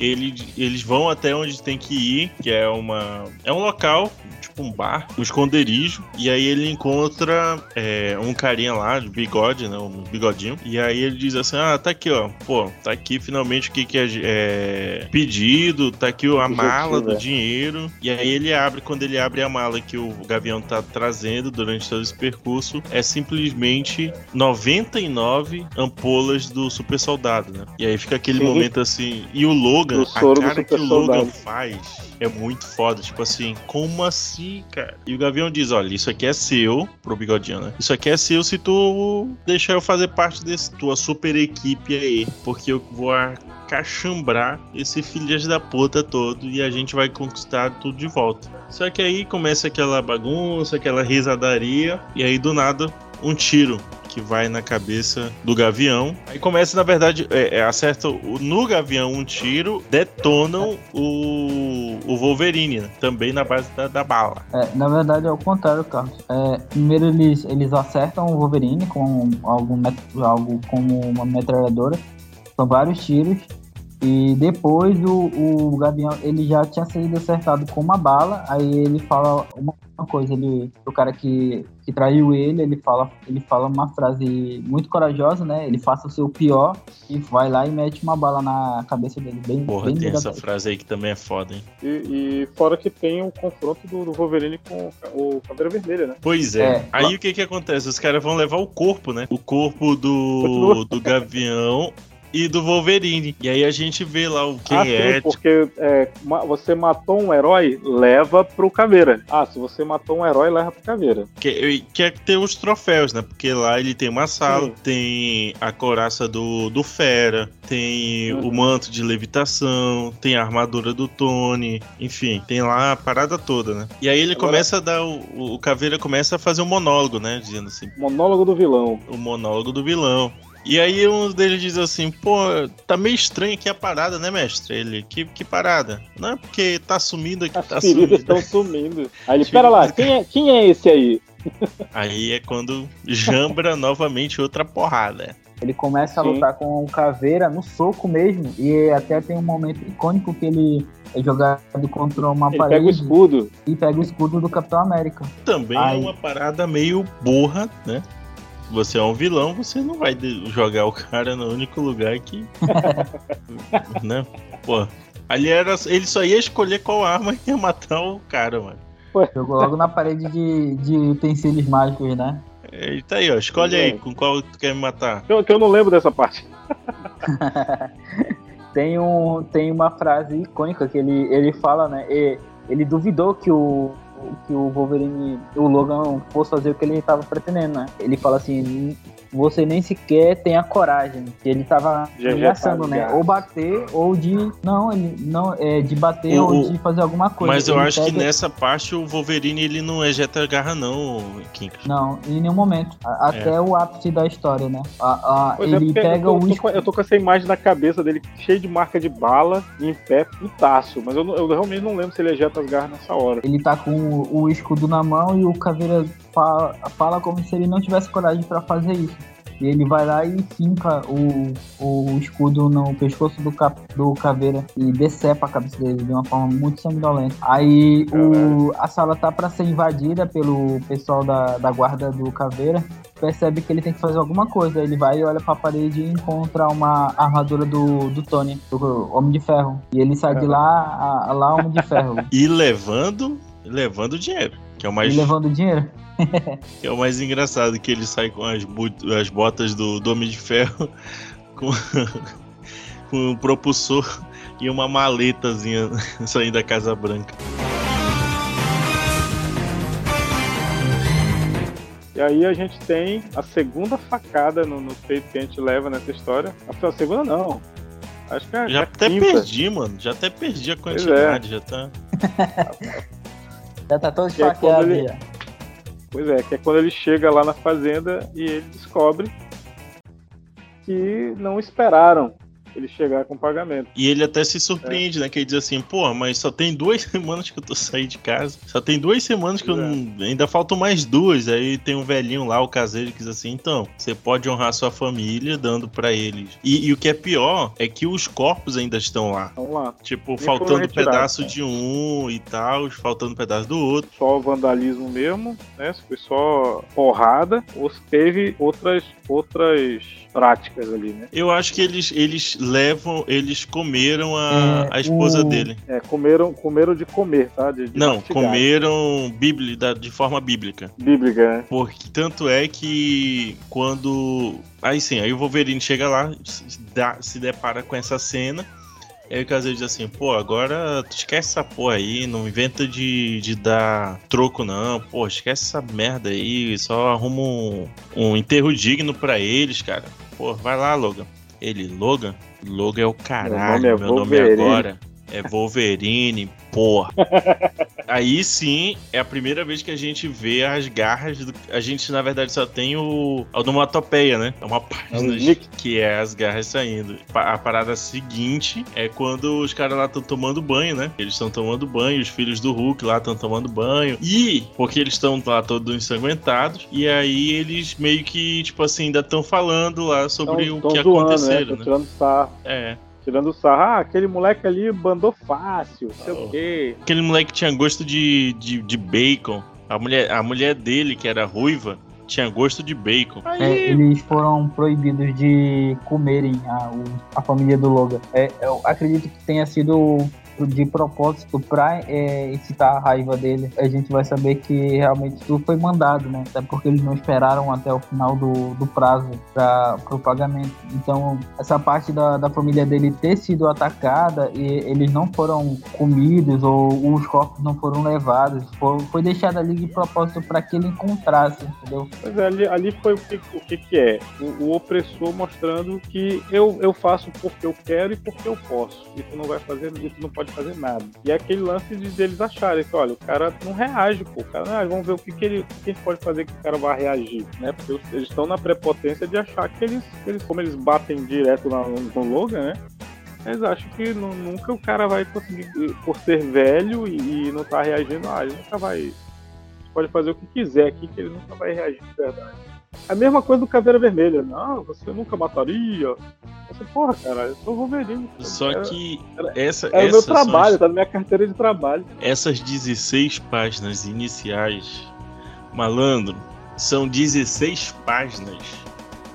Eles, eles vão até onde tem que ir, que é uma é um local tipo um bar, um esconderijo. E aí ele encontra é, um carinha lá, de bigode, né? Um bigodinho. E aí ele diz assim: Ah, tá aqui, ó. Pô, tá aqui finalmente o que, que é, é pedido, tá aqui a mala do dinheiro. E aí ele abre, quando ele abre a mala que o Gavião tá trazendo durante todo esse percurso, é simplesmente 99 ampolas do super soldado, né? E aí fica aquele Sim. momento assim. E o Logan, a cara que o Logan faz é muito foda. Tipo assim, como assim, cara? E o Gavião diz: olha, isso aqui é seu, pro bigodinho, né? Isso aqui é seu se tu deixar eu fazer parte desse tua super equipe aí. Porque eu vou cachambrar esse filho da puta todo e a gente vai conquistar tudo de volta. Só que aí começa aquela bagunça, aquela risadaria, e aí do nada um tiro que vai na cabeça do Gavião. Aí começa, na verdade, é, é, acerta no Gavião um tiro, detonam o, o Wolverine, né? também na base da, da bala. É, na verdade é o contrário, Carlos. É, primeiro eles, eles acertam o Wolverine com algo, algo como uma metralhadora. São vários tiros. E depois o, o Gavião, ele já tinha sido acertado com uma bala, aí ele fala uma coisa, ele, o cara que, que traiu ele, ele fala, ele fala uma frase muito corajosa, né? Ele faça o seu pior e vai lá e mete uma bala na cabeça dele. Bem, Porra, bem tem essa frase aí que também é foda, hein? E, e fora que tem o confronto do, do, Wolverine com o Caveira Vermelha, né? Pois é. é aí o que que acontece? Os caras vão levar o corpo, né? O corpo do, do Gavião e do Wolverine. E aí a gente vê lá o quem ah, sim, é. porque é, você matou um herói, leva pro caveira. Ah, se você matou um herói, leva pro caveira. Que, que é ter os troféus, né? Porque lá ele tem uma sala, Sim. tem a coraça do, do Fera, tem Uhum. o manto de levitação, tem a armadura do Tony, enfim, tem lá a parada toda, né? E aí ele Agora- começa a dar. O, o Caveira começa a fazer um monólogo, né? Dizendo assim, Monólogo do vilão. o monólogo do vilão. E aí um deles diz assim, pô, tá meio estranho aqui a parada, né, mestre? Ele, que, que parada? Não é porque tá sumindo aqui, As tá sumindo. estão sumindo. Aí ele, pera lá, quem é, quem é esse aí? Aí é quando jambra novamente outra porrada. Ele começa a Sim. lutar com o Caveira no soco mesmo. E até tem um momento icônico que ele é jogado contra uma Ele pega o parede escudo. e pega o escudo do Capitão América. Também Ai. é uma parada meio burra, né? Se você é um vilão, você não vai jogar o cara no único lugar que. né? Pô. Ali era. Ele só ia escolher qual arma ia matar o cara, mano. Jogou logo na parede de, de utensílios mágicos, né? Ele tá aí, ó. Escolhe É. aí com qual tu quer me matar. Que eu, que eu não lembro dessa parte. Tem, um, tem uma frase icônica que ele, ele fala, né? e- ele duvidou que o, que o Wolverine, o Logan, fosse fazer o que ele estava pretendendo, né? Ele fala assim: você nem sequer tem a coragem. Que ele tava ameaçando, tá né? Ou bater, ou de. Não, ele não é de bater O- ou o- de fazer alguma coisa. Mas eu Ele acho que pega- nessa parte o Wolverine ele não ejeta garra, não, Kinkas. Não, em nenhum momento. A- Até o ápice da história, né? A- a- é, ele porque pega eu, o tô, tô com, eu tô com essa imagem na cabeça dele cheio de marca de bala, em pé, putaço. Mas eu, eu realmente não lembro se ele ejeta as garras nessa hora. Ele tá com o, o escudo na mão e o Caveira fala, fala como se ele não tivesse coragem pra fazer isso. E ele vai lá e finca o, o escudo no pescoço do, cap, do Caveira e decepa a cabeça dele de uma forma muito sanguinolenta. Aí o, a sala tá pra ser invadida pelo pessoal da, da guarda do Caveira. Percebe que ele tem que fazer alguma coisa. Ele vai e olha pra parede e encontra uma armadura do, do Tony, do Homem de Ferro. E ele sai de lá, a lá Homem de Ferro. E levando. Levando dinheiro. Que é o mais, E levando dinheiro. é o mais engraçado, que ele sai com as, as botas do, do Homem de Ferro, com, com um propulsor e uma maletazinha saindo da Casa Branca. E aí a gente tem a segunda facada no, no peito que a gente leva nessa história. A, a segunda não. Acho que é Já a até quinta. perdi, mano. Já até perdi a quantidade. Já tá. Já tá todo Que é esfaqueado ele- já. Pois é, que é quando ele chega lá na fazenda e ele descobre que não esperaram ele chegar com pagamento. E ele até se surpreende, né? Que ele diz assim, pô, mas só tem duas semanas que eu tô saindo de casa. Só tem duas semanas que eu é. não. Ainda faltam mais duas. Aí tem um velhinho lá, o caseiro, que diz assim, então, você pode honrar sua família dando pra eles. E, e o que é pior é que os corpos ainda estão lá. Vamos lá. Tipo, foram faltando pedaço né? de um e tal, faltando pedaço do outro. Só vandalismo mesmo, né? Se foi só porrada, ou se teve outras, outras práticas ali, né? Eu acho que eles, eles levam, eles comeram a, É, a esposa o- dele. É, comeram, comeram de comer, tá? De, de Não, mastigar. comeram bíblia, da- de forma bíblica. Bíblica, né? Porque tanto é que quando. Aí sim, aí o Wolverine chega lá, se, dá- se depara com essa cena. E aí o caseiro diz assim, pô, agora tu esquece essa porra aí, não inventa de, de dar troco não, pô, esquece essa merda aí, só arruma um, um enterro digno pra eles, cara. Pô, vai lá, Logan. Ele, Logan? Logan é o caralho, Meu meu nome nome, é Wolverine. agora é Wolverine, porra. Aí sim é a primeira vez que a gente vê as garras. Do... A gente, na verdade, só tem o. a onomatopeia, né? É uma página nick. que é as garras saindo. A parada seguinte é quando os caras lá estão tomando banho, né? Eles estão tomando banho, os filhos do Hulk lá estão tomando banho. E, porque eles estão lá todos ensanguentados, e aí eles meio que, tipo assim, ainda estão falando lá sobre Tão- o que zoando, né? aconteceram, né? sarro. É. Tirando sarro. Ah, aquele moleque ali bandou fácil, não sei Oh. o quê. Aquele moleque tinha gosto de, de, de bacon. A mulher, a mulher dele, que era ruiva, tinha gosto de bacon. É, eles foram proibidos de comerem a, o- a família do Logan. É, eu acredito que tenha sido de propósito pra é, excitar a raiva dele. A gente vai saber que realmente tudo foi mandado, né? Até porque eles não esperaram até o final do, do prazo para o pagamento. Então, essa parte da, da família dele ter sido atacada e eles não foram comidos ou os corpos não foram levados, foi, foi deixado ali de propósito para que ele encontrasse, entendeu? Ali, ali foi o que, o que, que é? O, o, opressor mostrando que eu, eu faço porque eu quero e porque eu posso. E tu não vai fazer, tu não pode fazer nada. E é aquele lance de, deles acharem que, olha, o cara não reage, pô. O cara, ah, vamos ver o que, que ele o que pode fazer que o cara vai reagir, né? Porque eles estão na prepotência de achar que eles, que eles como eles batem direto na, no Logan, né? Eles acham que nunca o cara vai conseguir, por ser velho e, e não tá reagindo, ah, ele nunca vai. Pode fazer o que quiser aqui, que ele nunca vai reagir de verdade. A mesma coisa do Caveira Vermelha. Não, você nunca mataria. Você, porra, cara, eu sou Wolverine. Só era, que essa, é o meu trabalho, as... tá na minha carteira de trabalho. Essas 16 páginas iniciais, malandro, são 16 páginas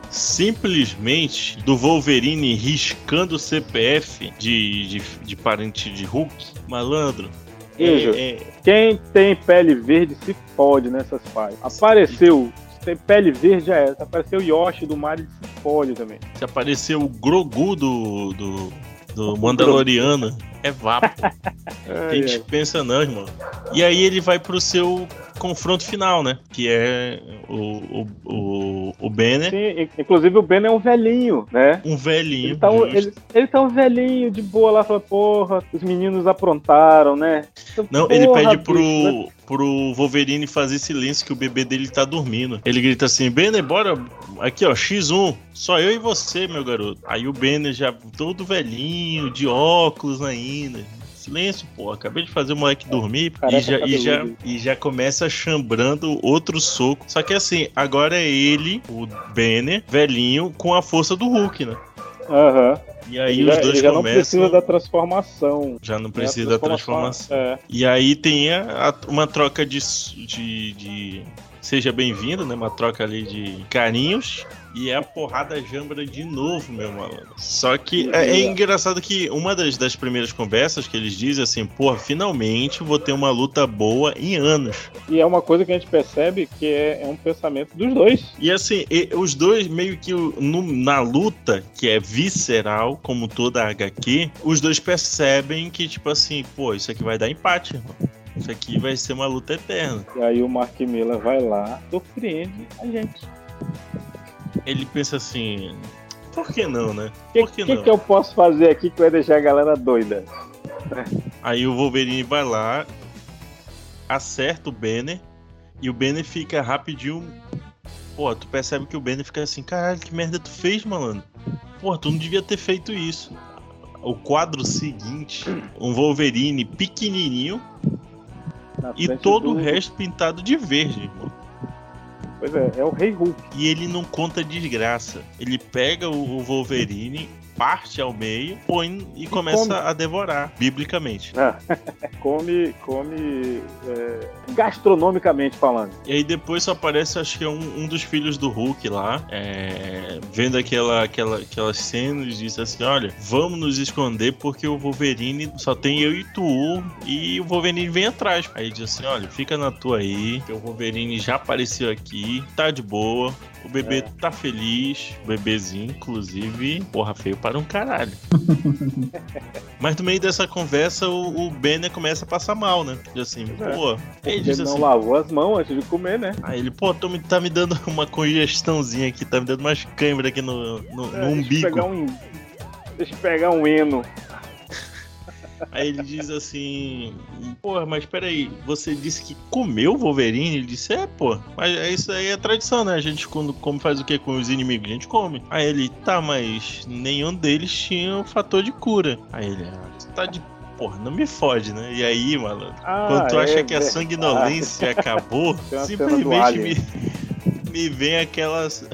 simplesmente do Wolverine riscando o CPF de, de, de parente de Hulk. Malandro, Veja, é, é... quem tem pele verde se fode nessas páginas. Apareceu tem pele verde já é. Se apareceu o Yoshi do Mario se fode também. Se apareceu o Grogu do, do, do Mandaloriano, é vapo. Quem te pensa não, irmão. E aí ele vai pro seu confronto final, né? Que é o, o, o, o Banner. Sim, inclusive o Banner é um velhinho, né? Um velhinho. Ele tá, um, ele, ele tá um velhinho de boa lá, fala, porra, os meninos aprontaram, né? Não, porra, ele pede pro, né? pro Wolverine fazer silêncio que o bebê dele tá dormindo. Ele grita assim, Banner, bora. Aqui, ó, X1. Só eu e você, meu garoto. Aí o Banner já todo velhinho, de óculos ainda silêncio, pô. Acabei de fazer o moleque dormir e já, e, já, e já começa chambrando outro soco. Só que assim, agora é ele, o Banner, velhinho, com a força do Hulk, né? Aham. Uhum. E aí ele os dois já começam. não precisa da transformação. Já não precisa da transformação. É. E aí tem a, a, uma troca de, de, de seja bem-vindo, né? Uma troca ali de carinhos. E é a porrada jambra de novo, meu malandro. Só que é, é, engraçado que uma das, das primeiras conversas que eles dizem assim, pô, finalmente vou ter uma luta boa em anos. E é uma coisa que a gente percebe que é, é um pensamento dos dois. E assim, e, os dois meio que no, na luta, que é visceral, como toda a HQ, os dois percebem que, tipo assim, pô, isso aqui vai dar empate, irmão. Isso aqui vai ser uma luta eterna. E aí o Mark Miller vai lá, surpreende a gente ele pensa assim: por que não, né? Por que, que, que, que eu posso fazer aqui que vai deixar a galera doida? Aí o Wolverine vai lá, acerta o Banner e o Banner fica rapidinho. Pô, tu percebe que o Banner fica assim: caralho, que merda tu fez, malandro? Pô, tu não devia ter feito isso. O quadro seguinte, um Wolverine pequenininho e todo do... o resto pintado de verde, irmão. Pois é, é o Rei Hulk. E ele não conta desgraça. Ele pega o Wolverine, parte ao meio, põe e, e começa come. a devorar, biblicamente. Ah, come, come é, gastronomicamente falando. E aí depois só aparece, acho que é um, um dos filhos do Hulk lá, é, vendo aquela, aquela, aquelas cenas, disse assim: olha, vamos nos esconder porque o Wolverine só tem eu e tu, e o Wolverine vem atrás. Aí diz assim: olha, fica na tua aí, que o Wolverine já apareceu aqui, tá de boa, o bebê é. tá feliz, o bebezinho, inclusive, porra, feio para um caralho. Mas no meio dessa conversa, o, o Banner começa a passar mal, né? E assim, é. pô. Ele diz não assim, lavou as mãos antes de comer, né? Aí ele, pô, tô, tá me dando uma congestãozinha aqui, tá me dando umas câimbras aqui no, no, é, no umbigo. Deixa eu pegar um, deixa eu pegar um eno. Aí ele diz assim: Porra, mas peraí, você disse que comeu Wolverine? Ele disse: É, pô, mas é isso aí é tradição, né? A gente quando come faz o que com os inimigos? A gente come. Aí ele: Tá, mas nenhum deles tinha o fator de cura. Aí ele: ah, Tá de porra, não me fode, né? E aí, malandro, ah, quando tu é, acha que a sanguinolência acabou, simplesmente me, me vem aquelas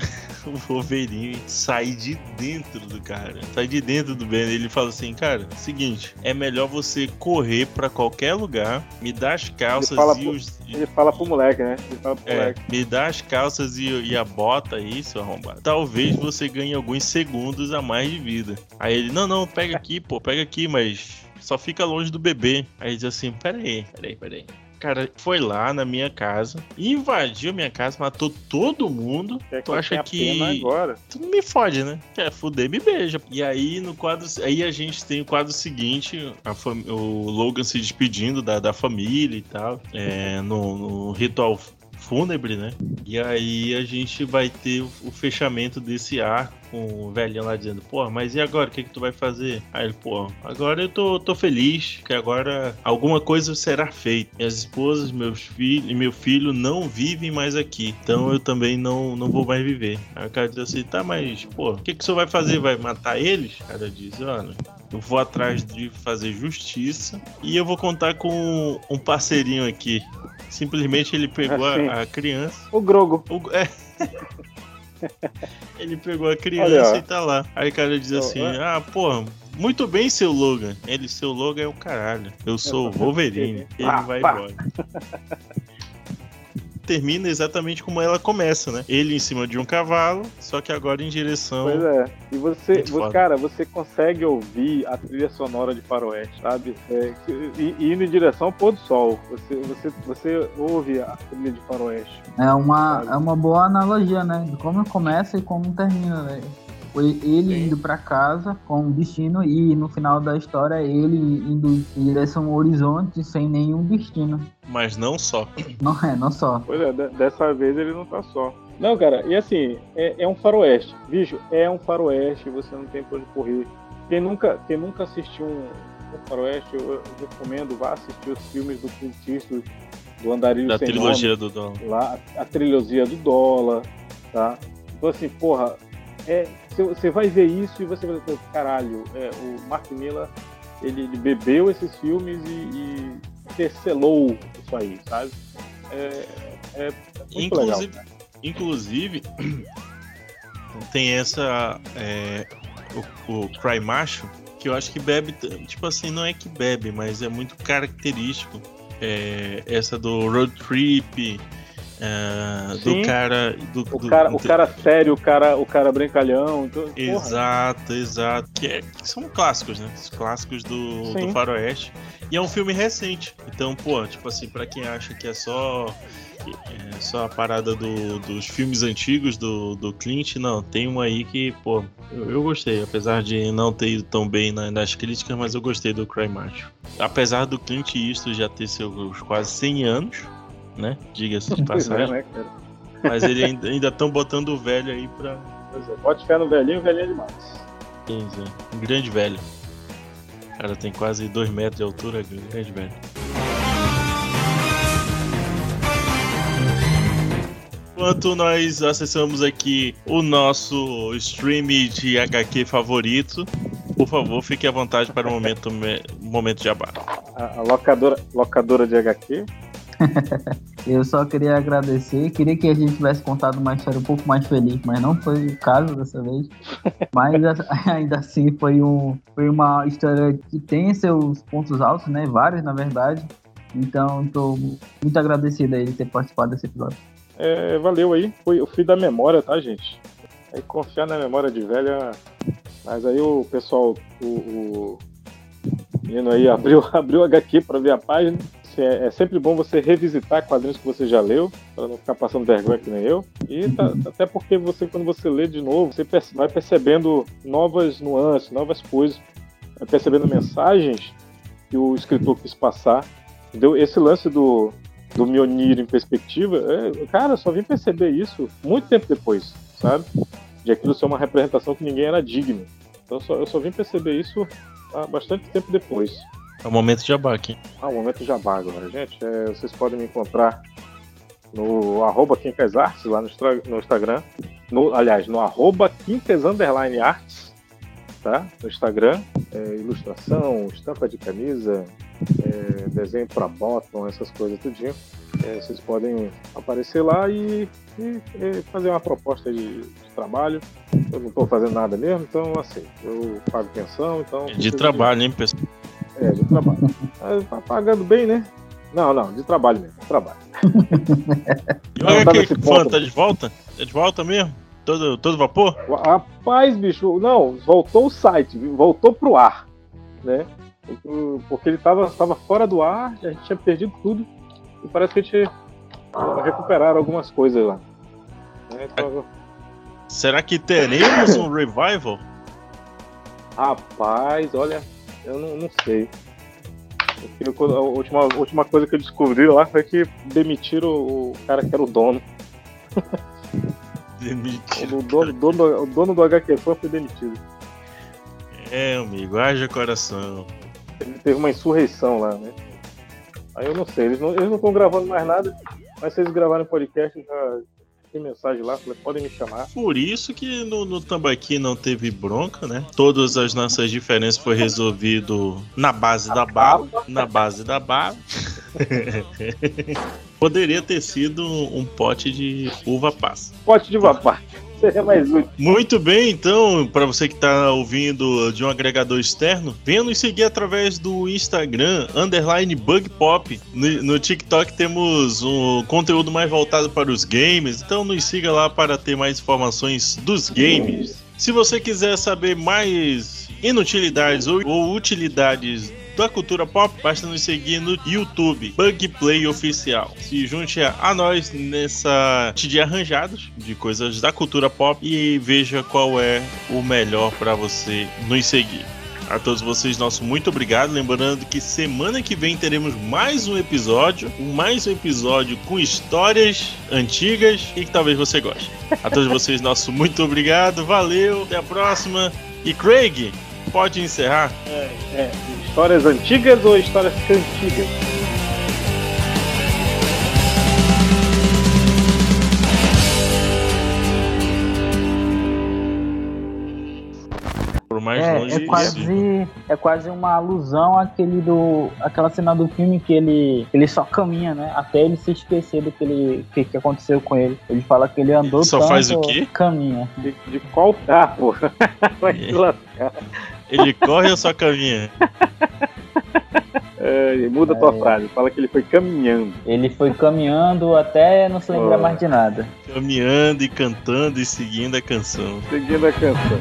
o Wolverine sai de dentro do cara. Sai de dentro do Ben. Ele fala assim, cara, seguinte, é melhor você correr para qualquer lugar, me dá as calças e pro, os. Ele fala pro moleque, né? Ele fala pro é, moleque. Me dá as calças e, e a bota aí, seu arrombado. Talvez você ganhe alguns segundos a mais de vida. Aí ele, não, não, pega aqui, pô, pega aqui, mas só fica longe do bebê. Aí diz assim: peraí, peraí, peraí cara foi lá na minha casa, invadiu minha casa, matou todo mundo. Quer tu que acha eu que. agora? Tu não me fode, né? Quer fuder, me beija. E aí no quadro. Aí a gente tem o quadro seguinte: a fam- o Logan se despedindo da, da família e tal. É, no, no ritual fúnebre, né? E aí a gente vai ter o, fechamento desse arco com o velhinho lá dizendo, pô, mas e agora? O que, que tu vai fazer? Aí ele, pô, agora eu tô, tô feliz, que agora alguma coisa será feita. Minhas esposas, meus filhos e meu filho não vivem mais aqui. Então eu também não, não vou mais viver. Aí o cara diz assim, tá, mas, pô, o que, que o senhor vai fazer? Vai matar eles? O cara diz, olha. Eu vou atrás de fazer justiça e eu vou contar com um parceirinho aqui. Simplesmente ele pegou Assim. a, a criança. O Grogo. o- é. ele pegou a Olha, criança ó. e tá lá. Aí o cara diz Ó, assim: é. Ah, porra, muito bem, seu Logan. Ele, seu Logan é o caralho. Eu sou o Wolverine. Ele vai embora. Termina exatamente como ela começa, né? Ele em cima de um cavalo, só que agora em direção. Pois é. E você, você- cara, você consegue ouvir a trilha sonora de Faroeste, sabe? É, e, e indo em direção ao pôr do sol. Você, você, você ouve a trilha de Faroeste. É uma, é uma boa analogia, né? De como começa e como termina, né? Foi ele Sim. indo pra casa com um destino e no final da história ele indo em direção ao horizonte sem nenhum destino. Mas não só. Não é, não só. Pois é, de- dessa vez ele não tá só. Não, cara, e assim, é, é um faroeste. Bicho, é um faroeste, você não tem pra onde correr. Quem nunca, quem nunca assistiu um, um faroeste, eu, eu recomendo, vá assistir os filmes do Clint Eastwood, do Andarilho Da Sem trilogia do Dom. Nome, lá, a trilogia do dólar, tá? Então assim, porra, é, você- vai ver isso e você vai dizer, caralho, é, o Mark Miller, ele, ele bebeu esses filmes e, e tecelou isso aí, sabe? É, é muito legal. Inclusive, inclusive tem essa. é, o, o Cry Macho, que eu acho que bebe. Tipo assim, não é que bebe, mas é muito característico. É, essa do road trip. É, do cara. Do, O cara, do- o cara sério, o cara, o cara brincalhão. Então, porra, Exato, exato. Que, é- que são clássicos, né? Os clássicos do, do Faroeste. E é um filme recente. Então, pô, tipo assim, pra quem acha que é só. É só a parada do- dos filmes antigos do, do Clint, não. Tem um aí que, pô, eu, eu gostei. Apesar de não ter ido tão bem na- nas críticas, mas eu gostei do Cry Macho. Apesar do Clint Eastwood já ter seus quase 100 anos, né? Diga-se de pois é, passagem. né? Mas ele ainda estão botando o velho aí pra. Pois é, Pode ficar no velhinho, o velhinho é demais. Quer dizer, um grande velho. O cara tem quase 2 metros de altura, grande velho. Enquanto nós acessamos aqui o nosso stream de HQ favorito, por favor, fique à vontade para o momento, me- momento de abate. A, a locadora, locadora de HQ. Eu só queria agradecer, queria que a gente tivesse contado uma história um pouco mais feliz, mas não foi o caso dessa vez. Mas ainda assim foi, um, foi uma história que tem seus pontos altos, né? Vários, na verdade. Então, estou muito agradecido a ele ter participado desse episódio. É, valeu aí. Foi, eu fui da memória, tá, gente? Aí confiar na memória de velha. Mas aí o pessoal, o, o menino aí abriu, abriu o HQ para ver a página. Assim, É, é sempre bom você revisitar quadrinhos que você já leu, para não ficar passando vergonha que nem eu. E tá- até porque você, quando você lê de novo, você perce- vai percebendo novas nuances, novas coisas, vai percebendo mensagens que o escritor quis passar. Entendeu? Esse lance do, do Mionir em perspectiva, é, cara, só vim perceber isso muito tempo depois, sabe? De aquilo ser uma representação que ninguém era digno. Então só, eu só vim perceber isso há bastante tempo depois. É o momento de abaque. Ah, o momento jabá agora, gente. É, vocês podem me encontrar no arroba Artes, lá no, no Instagram. No, aliás, no arroba Quincas tá? No Instagram. É, ilustração, estampa de camisa, é, desenho para bottom, essas coisas tudinho. É, vocês podem aparecer lá e, e- e fazer uma proposta de, de trabalho. Eu não estou fazendo nada mesmo, então assim, eu pago pensão, então. De trabalho, hein, pessoal? É, de trabalho. Tá pagando bem, né? Não, não, de trabalho mesmo, de trabalho. E o Não, tá fã tá de volta? Tá de volta mesmo? Todo, todo vapor? Rapaz, bicho, não, voltou o site, voltou pro ar, né? Porque ele tava, tava fora do ar, a gente tinha perdido tudo. E parece que a gente recuperaram algumas coisas lá. É, tava... Será que teremos um revival? Rapaz, olha, eu não, não sei. A última, a última coisa que eu descobri lá foi que demitiram o cara que era o dono. Demitiram. O dono, dono, o dono do HQ foi demitido. É, amigo, haja coração. Ele teve uma insurreição lá, né? Aí eu não sei, eles não estão gravando mais nada, mas se eles gravarem podcast, já, tem mensagem lá, podem me chamar. Por isso que no, no Tambaqui não teve bronca, né? Todas as nossas diferenças foi resolvido na base da bala, na base da bala. Poderia ter sido um pote de uva passa. Pote de uva passa seria mais útil. Muito bem, então, para você que está ouvindo de um agregador externo, venha nos seguir através do Instagram, underline Bug Pop. No, no TikTok temos um conteúdo mais voltado para os games, então nos siga lá para ter mais informações dos games. Se você quiser saber mais inutilidades ou, ou utilidades da cultura pop, basta nos seguir no YouTube, Bug Play Oficial. Se junte a nós nessa de arranjados de coisas da cultura pop e veja qual é o melhor para você nos seguir. A todos vocês, nosso muito obrigado. Lembrando que semana que vem teremos mais um episódio, mais um episódio com histórias antigas e que talvez você goste. A todos vocês, nosso muito obrigado. Valeu, até a próxima. E Craig, pode encerrar? É, é. Histórias antigas ou histórias cantigas? Por mais é, longe é quase é quase uma alusão àquele do aquela cena do filme que ele ele só caminha, né? Até ele se esquecer do que ele que, que aconteceu com ele. Ele fala que ele andou só tanto, faz o quê? Caminha. De, de qual tá, porra? Vai se lascar. Ele corre ou só caminha? É, muda a tua é. frase, fala que ele foi caminhando. Ele foi caminhando até não se lembrar oh. mais de nada. Caminhando e cantando e seguindo a canção. Seguindo a canção.